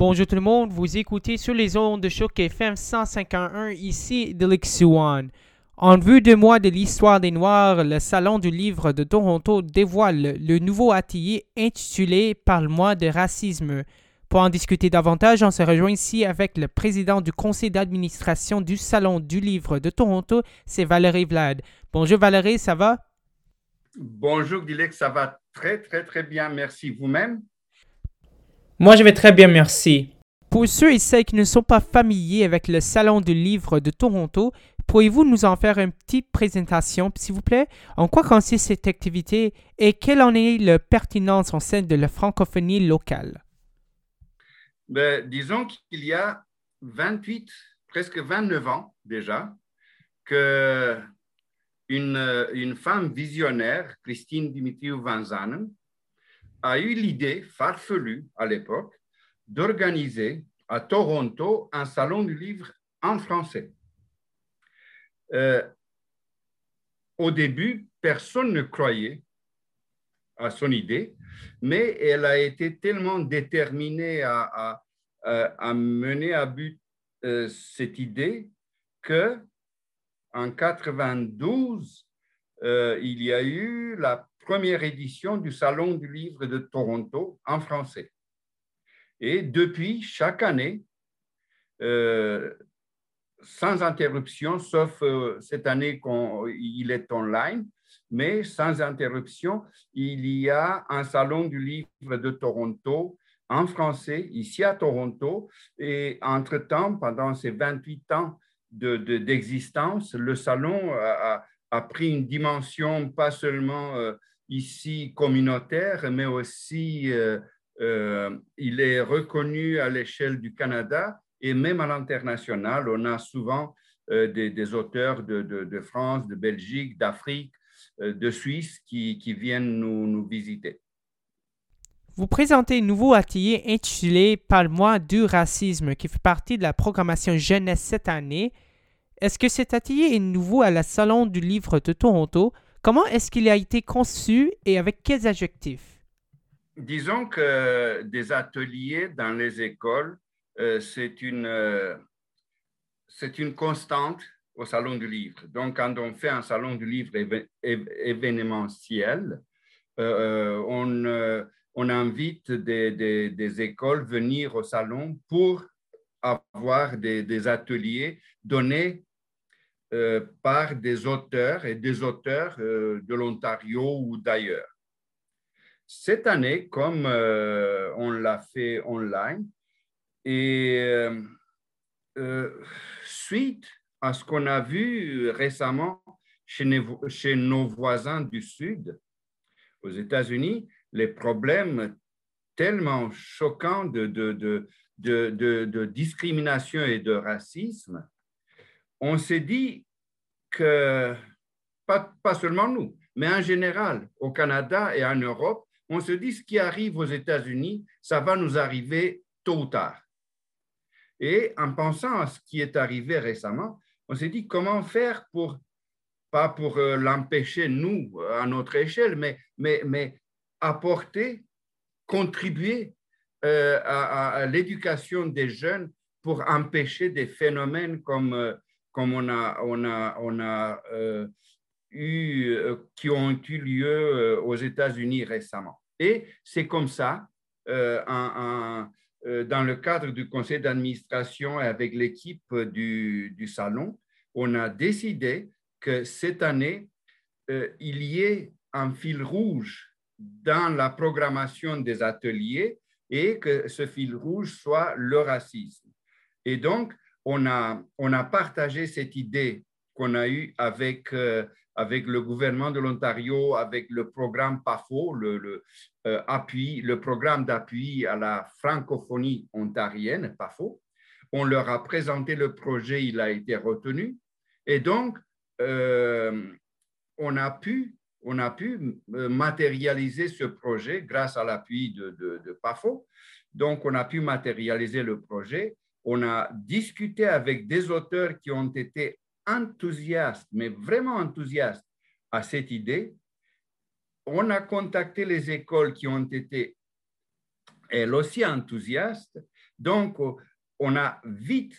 Bonjour tout le monde, vous écoutez sur les ondes de choc FM 151 ici de One. En vue de mois de l'histoire des Noirs, le Salon du Livre de Toronto dévoile le nouveau atelier intitulé Parle-moi de racisme. Pour en discuter davantage, on se rejoint ici avec le président du conseil d'administration du Salon du Livre de Toronto, c'est Valérie Vlad. Bonjour Valérie, ça va? Bonjour Dilek, ça va très très très bien, merci vous-même. Moi, je vais très bien, merci. Pour ceux et celles qui ne sont pas familiers avec le Salon du Livre de Toronto, pourriez-vous nous en faire une petite présentation, s'il vous plaît? En quoi consiste cette activité et quelle en est la pertinence en sein de la francophonie locale? Ben, disons qu'il y a 28, presque 29 ans déjà, que une, une femme visionnaire, Christine Dimitriou Van Zanen, a eu l'idée farfelue à l'époque d'organiser à Toronto un salon du livre en français. Euh, au début, personne ne croyait à son idée, mais elle a été tellement déterminée à, mener à but euh, cette idée que en 92, euh, il y a eu la première édition du Salon du livre de Toronto en français. Et depuis, chaque année, euh, sans interruption, sauf euh, cette année qu'il est online, mais sans interruption, il y a un Salon du livre de Toronto en français, ici à Toronto. Et entre-temps, pendant ces 28 ans d'existence, de, le salon a, a, pris une dimension pas seulement euh, ici communautaire, mais aussi euh, euh, il est reconnu à l'échelle du Canada et même à l'international. On a souvent euh, des, auteurs de, France, de Belgique, d'Afrique, de Suisse qui, viennent nous, nous, visiter. Vous présentez un nouveau atelier intitulé Parle-moi du racisme qui fait partie de la programmation jeunesse cette année. Est-ce que cet atelier est nouveau à la Salon du livre de Toronto? Comment est-ce qu'il a été conçu et avec quels adjectifs? Disons que des ateliers dans les écoles, euh, c'est une, euh, c'est une constante au Salon du Livre. Donc, quand on fait un Salon du Livre événementiel, euh, on, invite des, des, écoles venir au salon pour avoir des ateliers donnés euh, par des auteurs et des auteurs euh, de l'Ontario ou d'ailleurs. Cette année, comme euh, on l'a fait online, et suite à ce qu'on a vu récemment chez nos, voisins du Sud, aux États-Unis, les problèmes tellement choquants de, discrimination et de racisme on s'est dit que, pas, seulement nous, mais en général, au Canada et en Europe, on se dit ce qui arrive aux États-Unis, ça va nous arriver tôt ou tard. Et en pensant à ce qui est arrivé récemment, on s'est dit comment faire pour, pas pour euh, l'empêcher, nous, à notre échelle, mais apporter, contribuer euh, à, l'éducation des jeunes pour empêcher des phénomènes comme euh, comme on a, on a, on a euh, eu, euh, qui ont eu lieu euh, aux États-Unis récemment. Et c'est comme ça, dans le cadre du conseil d'administration et avec l'équipe du, du, salon, on a décidé que cette année, il y ait un fil rouge dans la programmation des ateliers et que ce fil rouge soit le racisme. Et donc, on a, on a partagé cette idée qu'on a eue avec, euh, avec le gouvernement de l'Ontario, avec le programme PAFO, le, euh, appui, le programme d'appui à la francophonie ontarienne, PAFO. On leur a présenté le projet, il a été retenu. Et donc, euh, on, a pu, on a pu matérialiser ce projet grâce à l'appui de, de, de PAFO. Donc, on a pu matérialiser le projet on a discuté avec des auteurs qui ont été enthousiastes, mais vraiment enthousiastes à cette idée. On a contacté les écoles qui ont été elles aussi enthousiastes, Donc, on a vite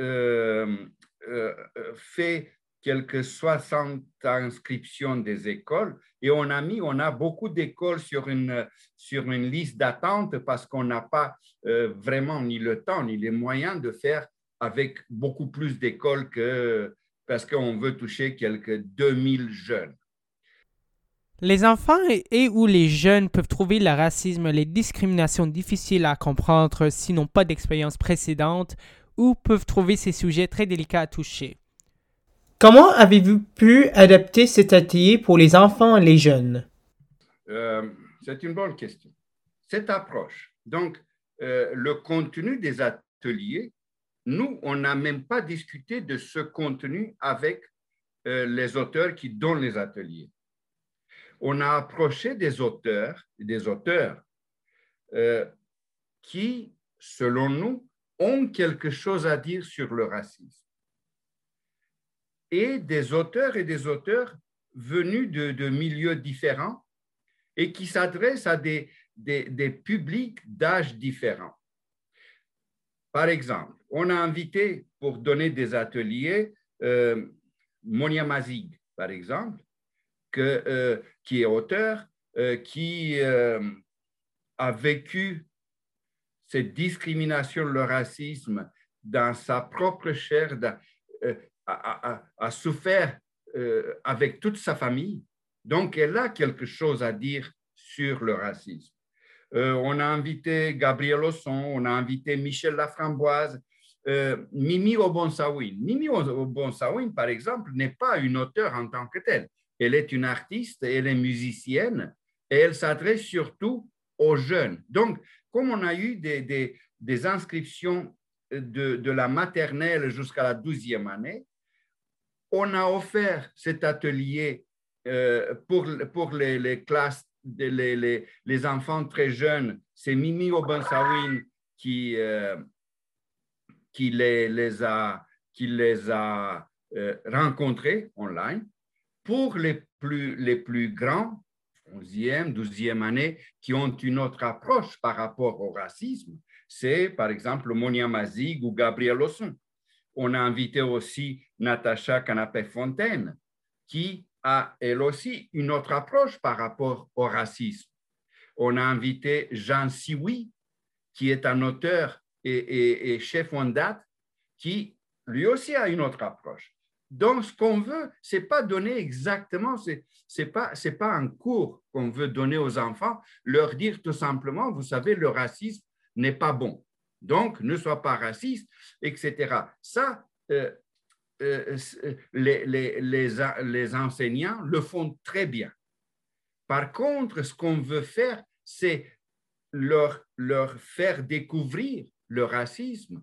euh, euh, fait quelques 60 inscriptions des écoles et on a mis, on a beaucoup d'écoles sur une, sur une liste d'attente parce qu'on n'a pas euh, vraiment ni le temps ni les moyens de faire avec beaucoup plus d'écoles que parce qu'on veut toucher quelques 2000 jeunes. Les enfants et, ou les jeunes peuvent trouver le racisme, les discriminations difficiles à comprendre s'ils n'ont pas d'expérience précédente ou peuvent trouver ces sujets très délicats à toucher. Comment avez-vous pu adapter cet atelier pour les enfants et les jeunes? Euh, c'est une bonne question. Cette approche, donc euh, le contenu des ateliers, nous, on n'a même pas discuté de ce contenu avec euh, les auteurs qui donnent les ateliers. On a approché des auteurs, des auteurs qui, selon nous, ont quelque chose à dire sur le racisme et des auteurs et des auteurs venus de, milieux différents et qui s'adressent à des, des, publics d'âge différents. Par exemple, on a invité pour donner des ateliers euh, Monia Mazig, par exemple, euh, qui est auteur, euh, qui euh, a vécu cette discrimination, le racisme dans sa propre chair, a, souffert euh, avec toute sa famille. Donc, elle a quelque chose à dire sur le racisme. Euh, on a invité Gabriel Osson, on a invité Michel Laframboise, euh, Mimi Obonsawin. Mimi Obonsawin, par exemple, n'est pas une auteure en tant que telle. Elle est une artiste, elle est musicienne et elle s'adresse surtout aux jeunes. Donc, comme on a eu des, inscriptions de, de, la maternelle jusqu'à la douzième année, on a offert cet atelier euh, pour, les, classes, les, enfants très jeunes. C'est Mimi Obensawin qui, euh, qui les, les, a, qui les a euh, rencontrés online. Pour les plus, les plus grands, 11e, 12e année, qui ont une autre approche par rapport au racisme, c'est par exemple Monia Mazig ou Gabriel Osson on a invité aussi Natacha Canapé-Fontaine, qui a elle aussi une autre approche par rapport au racisme. On a invité Jean Siwi, qui est un auteur et, chef en date, qui lui aussi a une autre approche. Donc, ce qu'on veut, c'est pas donner exactement, c'est n'est pas, pas un cours qu'on veut donner aux enfants, leur dire tout simplement, vous savez, le racisme n'est pas bon. Donc, ne sois pas raciste, etc. Ça, euh, euh, les, les, les, enseignants le font très bien. Par contre, ce qu'on veut faire, c'est leur, leur faire découvrir le racisme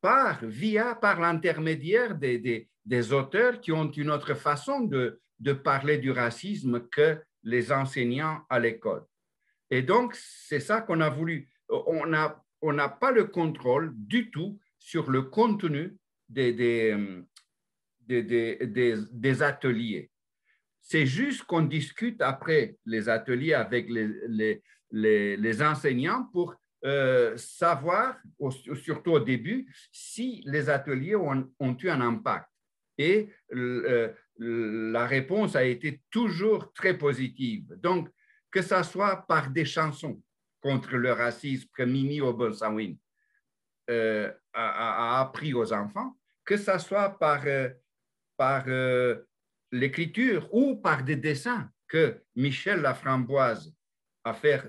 par, via, par l'intermédiaire des, des, des, auteurs qui ont une autre façon de, de parler du racisme que les enseignants à l'école. Et donc, c'est ça qu'on a voulu. On on n'a pas le contrôle du tout sur le contenu des, des, des, ateliers. C'est juste qu'on discute après les ateliers avec les, les, les, enseignants pour euh, savoir, surtout au début, si les ateliers ont, ont eu un impact. Et euh, la réponse a été toujours très positive. Donc, que ce soit par des chansons, contre le racisme que Mimi Obonsawin euh, a, appris aux enfants, que ce soit par, euh, par euh, l'écriture ou par des dessins que Michel Laframboise a, fait,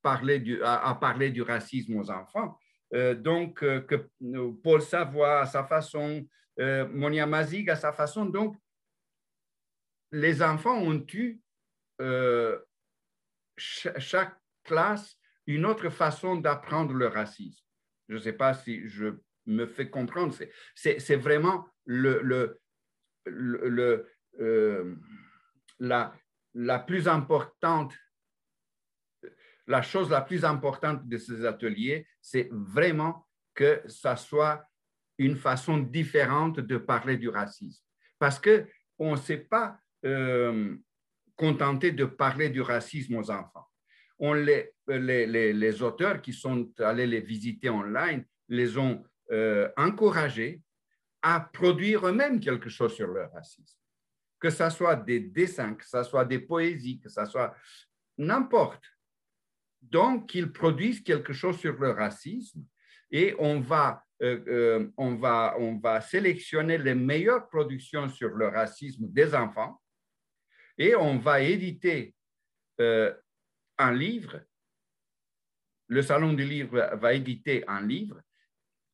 parler du, a, parlé du racisme aux enfants. donc, que Paul Savoie à sa façon, Monia Mazig à sa façon. Donc, les enfants ont eu chaque classe une autre façon d'apprendre le racisme. Je ne sais pas si je me fais comprendre. C'est vraiment le, le, le, euh, la, la plus importante, la chose la plus importante de ces ateliers, c'est vraiment que ça soit une façon différente de parler du racisme. Parce qu'on ne s'est pas euh, contenté de parler du racisme aux enfants on les, les, les, auteurs qui sont allés les visiter online les ont euh, encouragés à produire eux-mêmes quelque chose sur le racisme. Que ce soit des dessins, que ce soit des poésies, que ce soit n'importe. Donc, ils produisent quelque chose sur le racisme et on va, euh, euh, on va, on va sélectionner les meilleures productions sur le racisme des enfants et on va éditer euh, un livre. Le Salon du livre va éditer un livre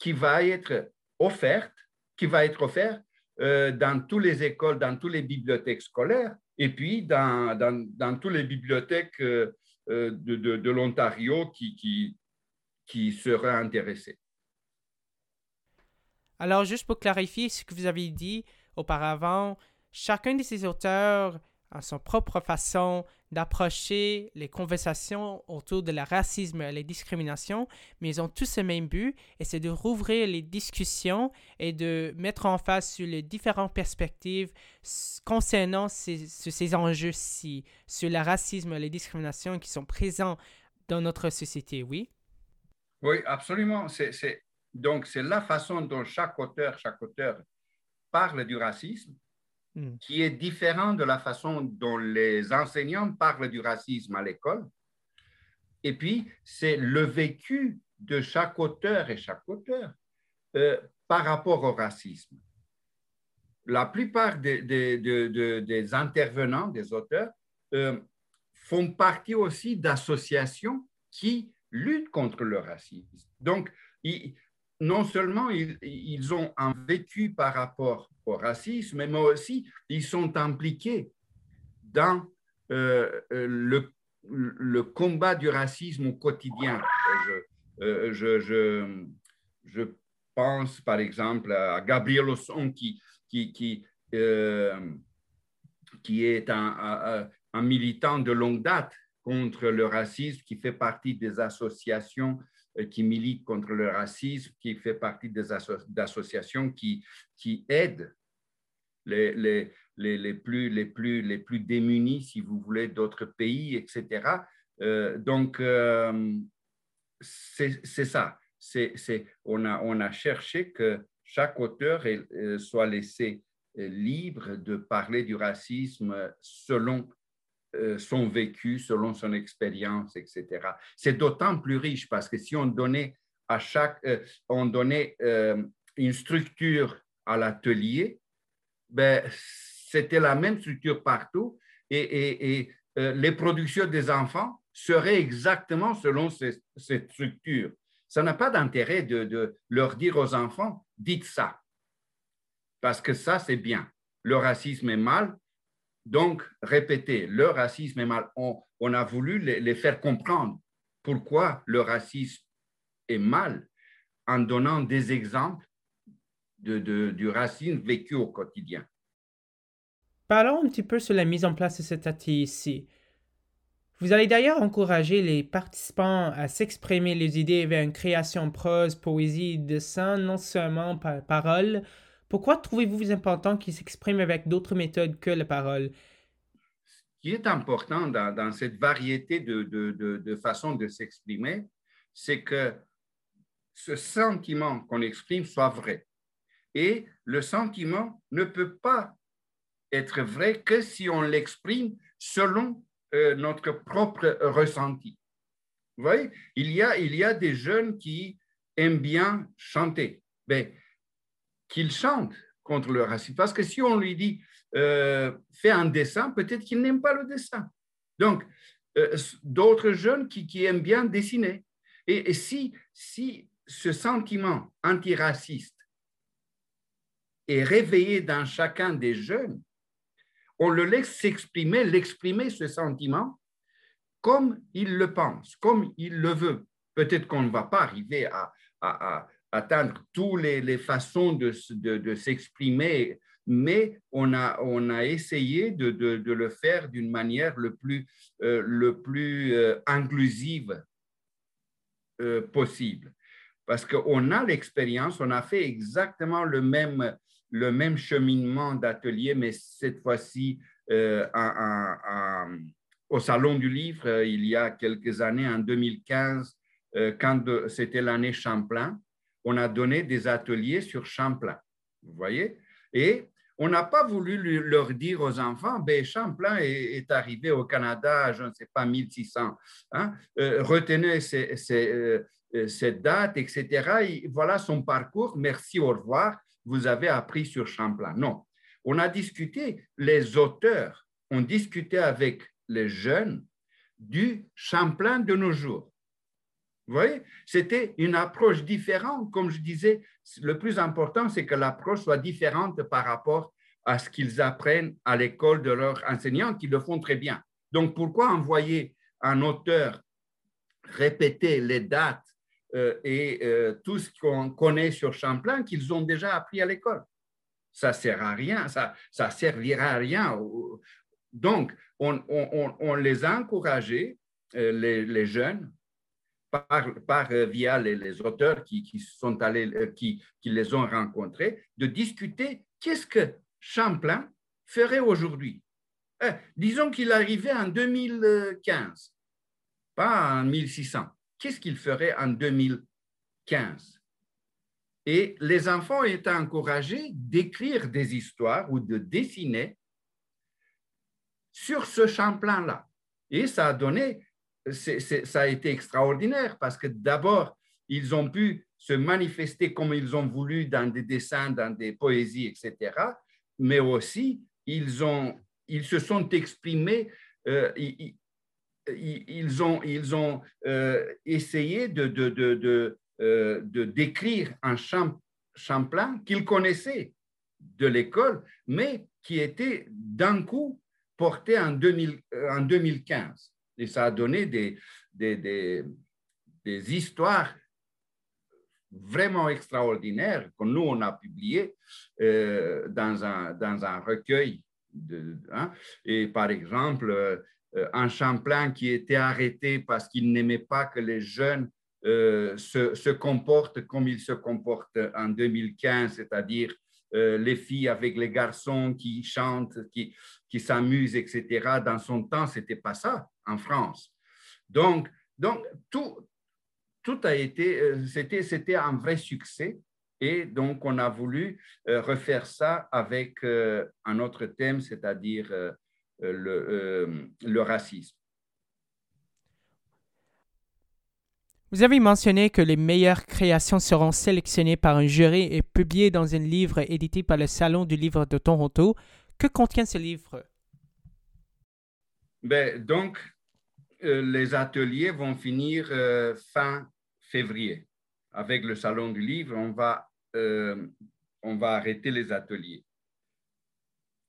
qui va être offert, qui va être offert dans toutes les écoles, dans toutes les bibliothèques scolaires et puis dans, dans, dans toutes les bibliothèques de, de, de l'Ontario qui, qui, qui seraient intéressés. Alors, juste pour clarifier ce que vous avez dit auparavant, chacun de ces auteurs a son propre façon d'approcher les conversations autour de la racisme et la discrimination, mais ils ont tous le même but, et c'est de rouvrir les discussions et de mettre en face les différentes perspectives concernant ces, ces enjeux-ci, sur le racisme et la discrimination qui sont présents dans notre société, oui? Oui, absolument. C'est, donc, c'est la façon dont chaque auteur, chaque auteur parle du racisme hmm. qui est différent de la façon dont les enseignants parlent du racisme à l'école. Et puis, c'est le vécu de chaque auteur et chaque auteur euh, par rapport au racisme. La plupart des, intervenants, des auteurs, euh, font partie aussi d'associations qui luttent contre le racisme. Donc, non seulement ils, ont un vécu par rapport au racisme, mais aussi ils sont impliqués dans euh, euh, le, combat du racisme au quotidien. Je, je, pense par exemple à Gabriel Osson qui, euh, est un, militant de longue date contre le racisme, qui fait partie des associations euh, qui militent contre le racisme, qui fait partie des associations qui, qui aident les, les, les, les, plus, les, plus, les plus démunis, si vous voulez, d'autres pays, etc. Euh, donc, euh, c'est ça. on, a, on a cherché que chaque auteur soit laissé libre de parler du racisme selon euh, son vécu, selon son expérience, etc. C'est d'autant plus riche parce que si on donnait à chaque, euh, on donnait euh, une structure à l'atelier, ben, c'était la même structure partout et, les productions des enfants seraient exactement selon cette structure. Ça n'a pas d'intérêt de leur dire aux enfants, dites ça, parce que ça, c'est bien. Le racisme est mal, donc, répéter, le racisme est mal. On, a voulu les, faire comprendre pourquoi le racisme est mal en donnant des exemples du racisme vécu au quotidien. Parlons un petit peu sur la mise en place de cet ici. Vous allez d'ailleurs encourager les participants à s'exprimer les idées vers une création prose, poésie, dessin, non seulement par parole, pourquoi trouvez-vous important qu'il s'exprime avec d'autres méthodes que la parole? Ce qui est important dans, cette variété de, de, façons de s'exprimer, c'est que ce sentiment qu'on exprime soit vrai. Et le sentiment ne peut pas être vrai que si on l'exprime selon euh, notre propre ressenti. Vous voyez, il y, a, il y a des jeunes qui aiment bien chanter. Ben, qu'il chante contre le racisme. Parce que si on lui dit euh, fais un dessin, peut-être qu'il n'aime pas le dessin. Donc, euh, d'autres jeunes qui, aiment bien dessiner. Et, si, si ce sentiment antiraciste est réveillé dans chacun des jeunes, on le laisse s'exprimer, l'exprimer, ce sentiment, comme il le pense, comme il le veut. Peut-être qu'on ne va pas arriver à, à, atteindre toutes les, façons de, de, s'exprimer, mais on a, on a essayé de, de le faire d'une manière le plus, euh, le plus euh, inclusive euh, possible. Parce qu'on a l'expérience, on a fait exactement le même, le même cheminement d'atelier, mais cette fois-ci au Salon du Livre il y a quelques années, en 2015, quand c'était l'année Champlain, on a donné des ateliers sur Champlain. Vous voyez? Et on n'a pas voulu leur dire aux enfants, ben, Champlain est, arrivé au Canada, je ne sais pas, 1600. Hein? Euh, retenez euh, cette date, etc. voilà son parcours, merci, au revoir, vous avez appris sur Champlain. Non, on a discuté, les auteurs ont discuté avec les jeunes du Champlain de nos jours. Vous voyez, c'était une approche différente. Comme je disais, le plus important, c'est que l'approche soit différente par rapport à ce qu'ils apprennent à l'école de leurs enseignants, qui le font très bien. Donc, pourquoi envoyer un auteur répéter les dates euh, et euh, tout ce qu'on connaît sur Champlain qu'ils ont déjà appris à l'école? Ça ne sert à rien, ça ne servira à rien. Donc, on, les a encouragés, euh, les jeunes, par, euh, via les, auteurs qui, sont allés, euh, qui, les ont rencontrés, de discuter qu'est-ce que Champlain ferait aujourd'hui. Eh, disons qu'il arrivait en 2015, pas en 1600. Qu'est-ce qu'il ferait en 2015 Et les enfants étaient encouragés d'écrire des histoires ou de dessiner sur ce Champlain-là. Et ça a donné ça a été extraordinaire parce que d'abord, ils ont pu se manifester comme ils ont voulu dans des dessins, dans des poésies, etc. Mais aussi, ils, ont, ils se sont exprimés, euh, ils, ont, ils ont euh, essayé de, euh, décrire un Champlain qu'ils connaissaient de l'école, mais qui était d'un coup porté en, 2000, en 2015. Et ça a donné des, des, des, histoires vraiment extraordinaires que nous, on a publiées euh, dans, un, dans un recueil. Hein. Et par exemple, euh, un Champlain qui était arrêté parce qu'il n'aimait pas que les jeunes euh, se, se, comportent comme ils se comportent en 2015, c'est-à-dire les filles avec les garçons qui chantent, qui, qui s'amusent, etc. Dans son temps, c'était pas ça en France. Donc, donc tout, tout a été, euh, c'était, c'était un vrai succès. Et donc, on a voulu euh, refaire ça avec euh, un autre thème, c'est-à-dire le, le racisme. Vous avez mentionné que les meilleures créations seront sélectionnées par un jury et publiées dans un livre édité par le Salon du livre de Toronto. Que contient ce livre? Ben, donc, les ateliers vont finir euh, fin février. Avec le Salon du Livre, on va, euh, on va arrêter les ateliers.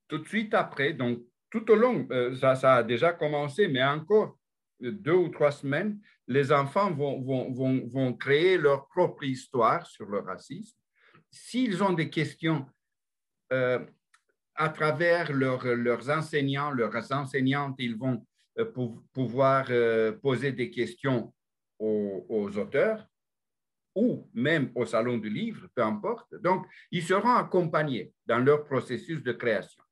Tout de suite après, donc tout au long, ça, ça, a déjà commencé, mais encore deux ou trois semaines, les enfants vont, vont, vont, vont créer leur propre histoire sur le racisme. S'ils ont des questions à travers leurs enseignants, leurs enseignantes, ils vont euh, pour pouvoir euh, poser des questions aux, auteurs ou même au salon du livre, peu importe. Donc, ils seront accompagnés dans leur processus de création.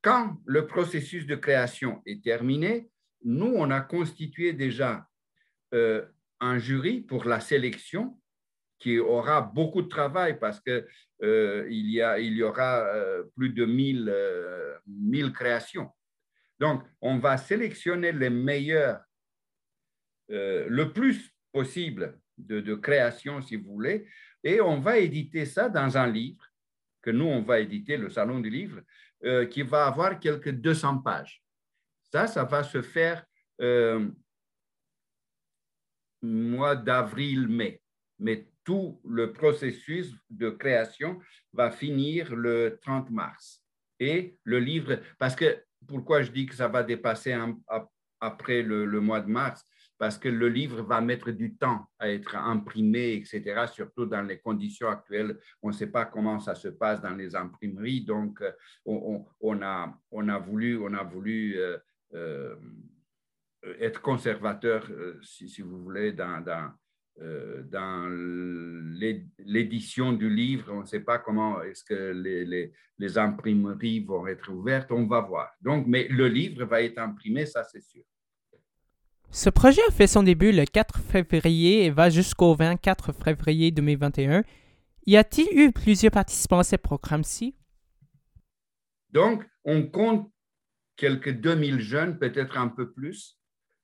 Quand le processus de création est terminé, nous, on a constitué déjà euh, un jury pour la sélection qui aura beaucoup de travail parce qu'il il, y y aura plus de 1000, 1000 créations. Donc, on va sélectionner les meilleurs, euh, le plus possible de, création, si vous voulez, et on va éditer ça dans un livre que nous, on va éditer, le Salon du Livre, euh, qui va avoir quelques 200 pages. Ça, ça va se faire euh, mois d'avril-mai, mais tout le processus de création va finir le 30 mars. Et le livre, parce que pourquoi je dis que ça va dépasser après le, mois de mars? Parce que le livre va mettre du temps à être imprimé, etc., surtout dans les conditions actuelles. On ne sait pas comment ça se passe dans les imprimeries, donc euh, on, a, voulu, euh, euh, être conservateur, si, vous voulez, dans, dans l'édition du livre. On ne sait pas comment est-ce que les, les, imprimeries vont être ouvertes. On va voir. Donc, mais le livre va être imprimé, ça c'est sûr. Ce projet a fait son début le 4 février et va jusqu'au 24 février 2021. Y a-t-il eu plusieurs participants à ce programme-ci? Donc, on compte quelques 2000 jeunes, peut-être un peu plus,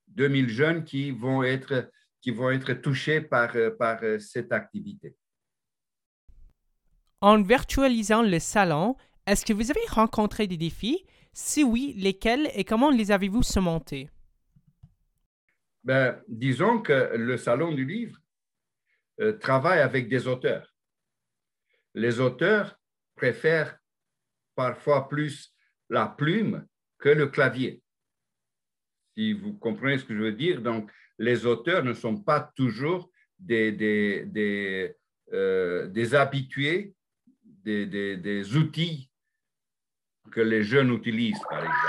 2000 jeunes qui vont être, qui vont être touchés par, par cette activité. En virtualisant le salon, est-ce que vous avez rencontré des défis? Si oui, lesquels et comment les avez-vous surmontés? Ben, disons que le Salon du Livre euh, travaille avec des auteurs. Les auteurs préfèrent parfois plus la plume que le clavier. Si vous comprenez ce que je veux dire, donc les auteurs ne sont pas toujours des, euh, habitués des, outils que les jeunes utilisent, par exemple.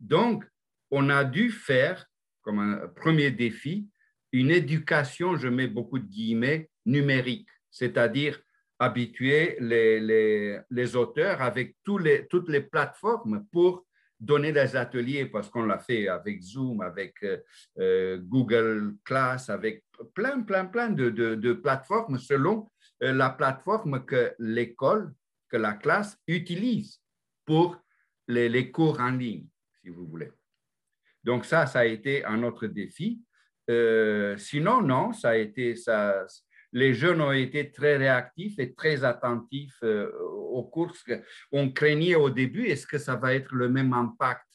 Donc, on a dû faire comme un premier défi une éducation, je mets beaucoup de guillemets, numérique, c'est-à-dire habituer les, auteurs avec toutes les plateformes pour donner des ateliers, parce qu'on l'a fait avec Zoom, avec euh, euh, Google Class, avec plein, plein, plein de, plateformes selon euh, la plateforme que l'école, que la classe utilise pour les, cours en ligne, si vous voulez. Donc ça, ça a été un autre défi. Sinon, non, ça a été ça. Les jeunes ont été très réactifs et très attentifs euh, aux courses. On craignait au début, est-ce que ça va être le même impact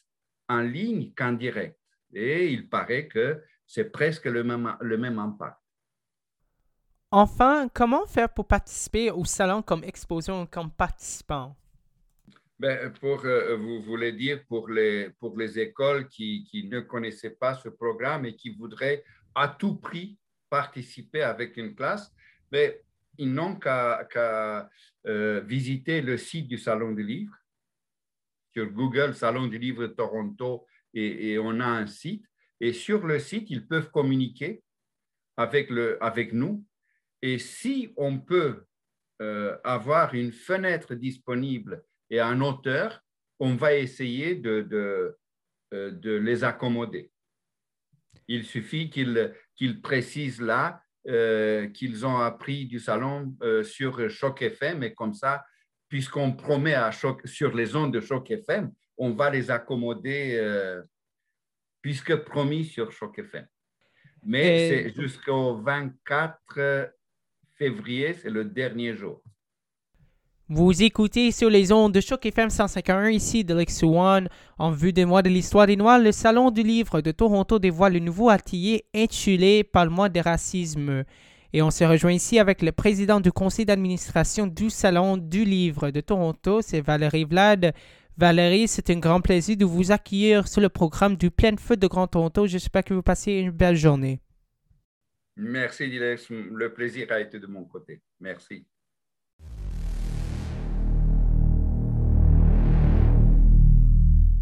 en ligne qu'en direct? Et il paraît que c'est presque le même, le même impact. Enfin, comment faire pour participer au salon comme exposition comme participant? Ben, pour, euh, vous voulez dire pour les, pour les écoles qui, qui, ne connaissaient pas ce programme et qui voudraient à tout prix participer avec une classe, mais ils n'ont qu'à euh, visiter le site du Salon du Livre. Sur Google, Salon du Livre Toronto, et, et, on a un site. Et sur le site, ils peuvent communiquer avec, le, avec nous. Et si on peut euh, avoir une fenêtre disponible et un auteur, on va essayer de, de, euh, de les accommoder. Il suffit qu'ils qu'ils précisent là euh, qu'ils ont appris du salon euh, sur Choc FM et comme ça, puisqu'on promet à Choc, sur les ondes de Choc FM, on va les accommoder puisque promis sur Choc FM. Mais c'est jusqu'au 24 février, c'est le dernier jour. Vous écoutez sur les ondes de Choc FM 151 ici de Lex One. En vue des mois de l'histoire des Noirs, le Salon du Livre de Toronto dévoile le nouveau atelier intitulé Par le mois des racismes. Et on se rejoint ici avec le président du conseil d'administration du Salon du Livre de Toronto, c'est Valérie Vlad. Valérie, c'est un grand plaisir de vous accueillir sur le programme du Plein Feu de Grand Toronto. J'espère que vous passez une belle journée. Merci, Dilex. Le plaisir a été de mon côté. Merci.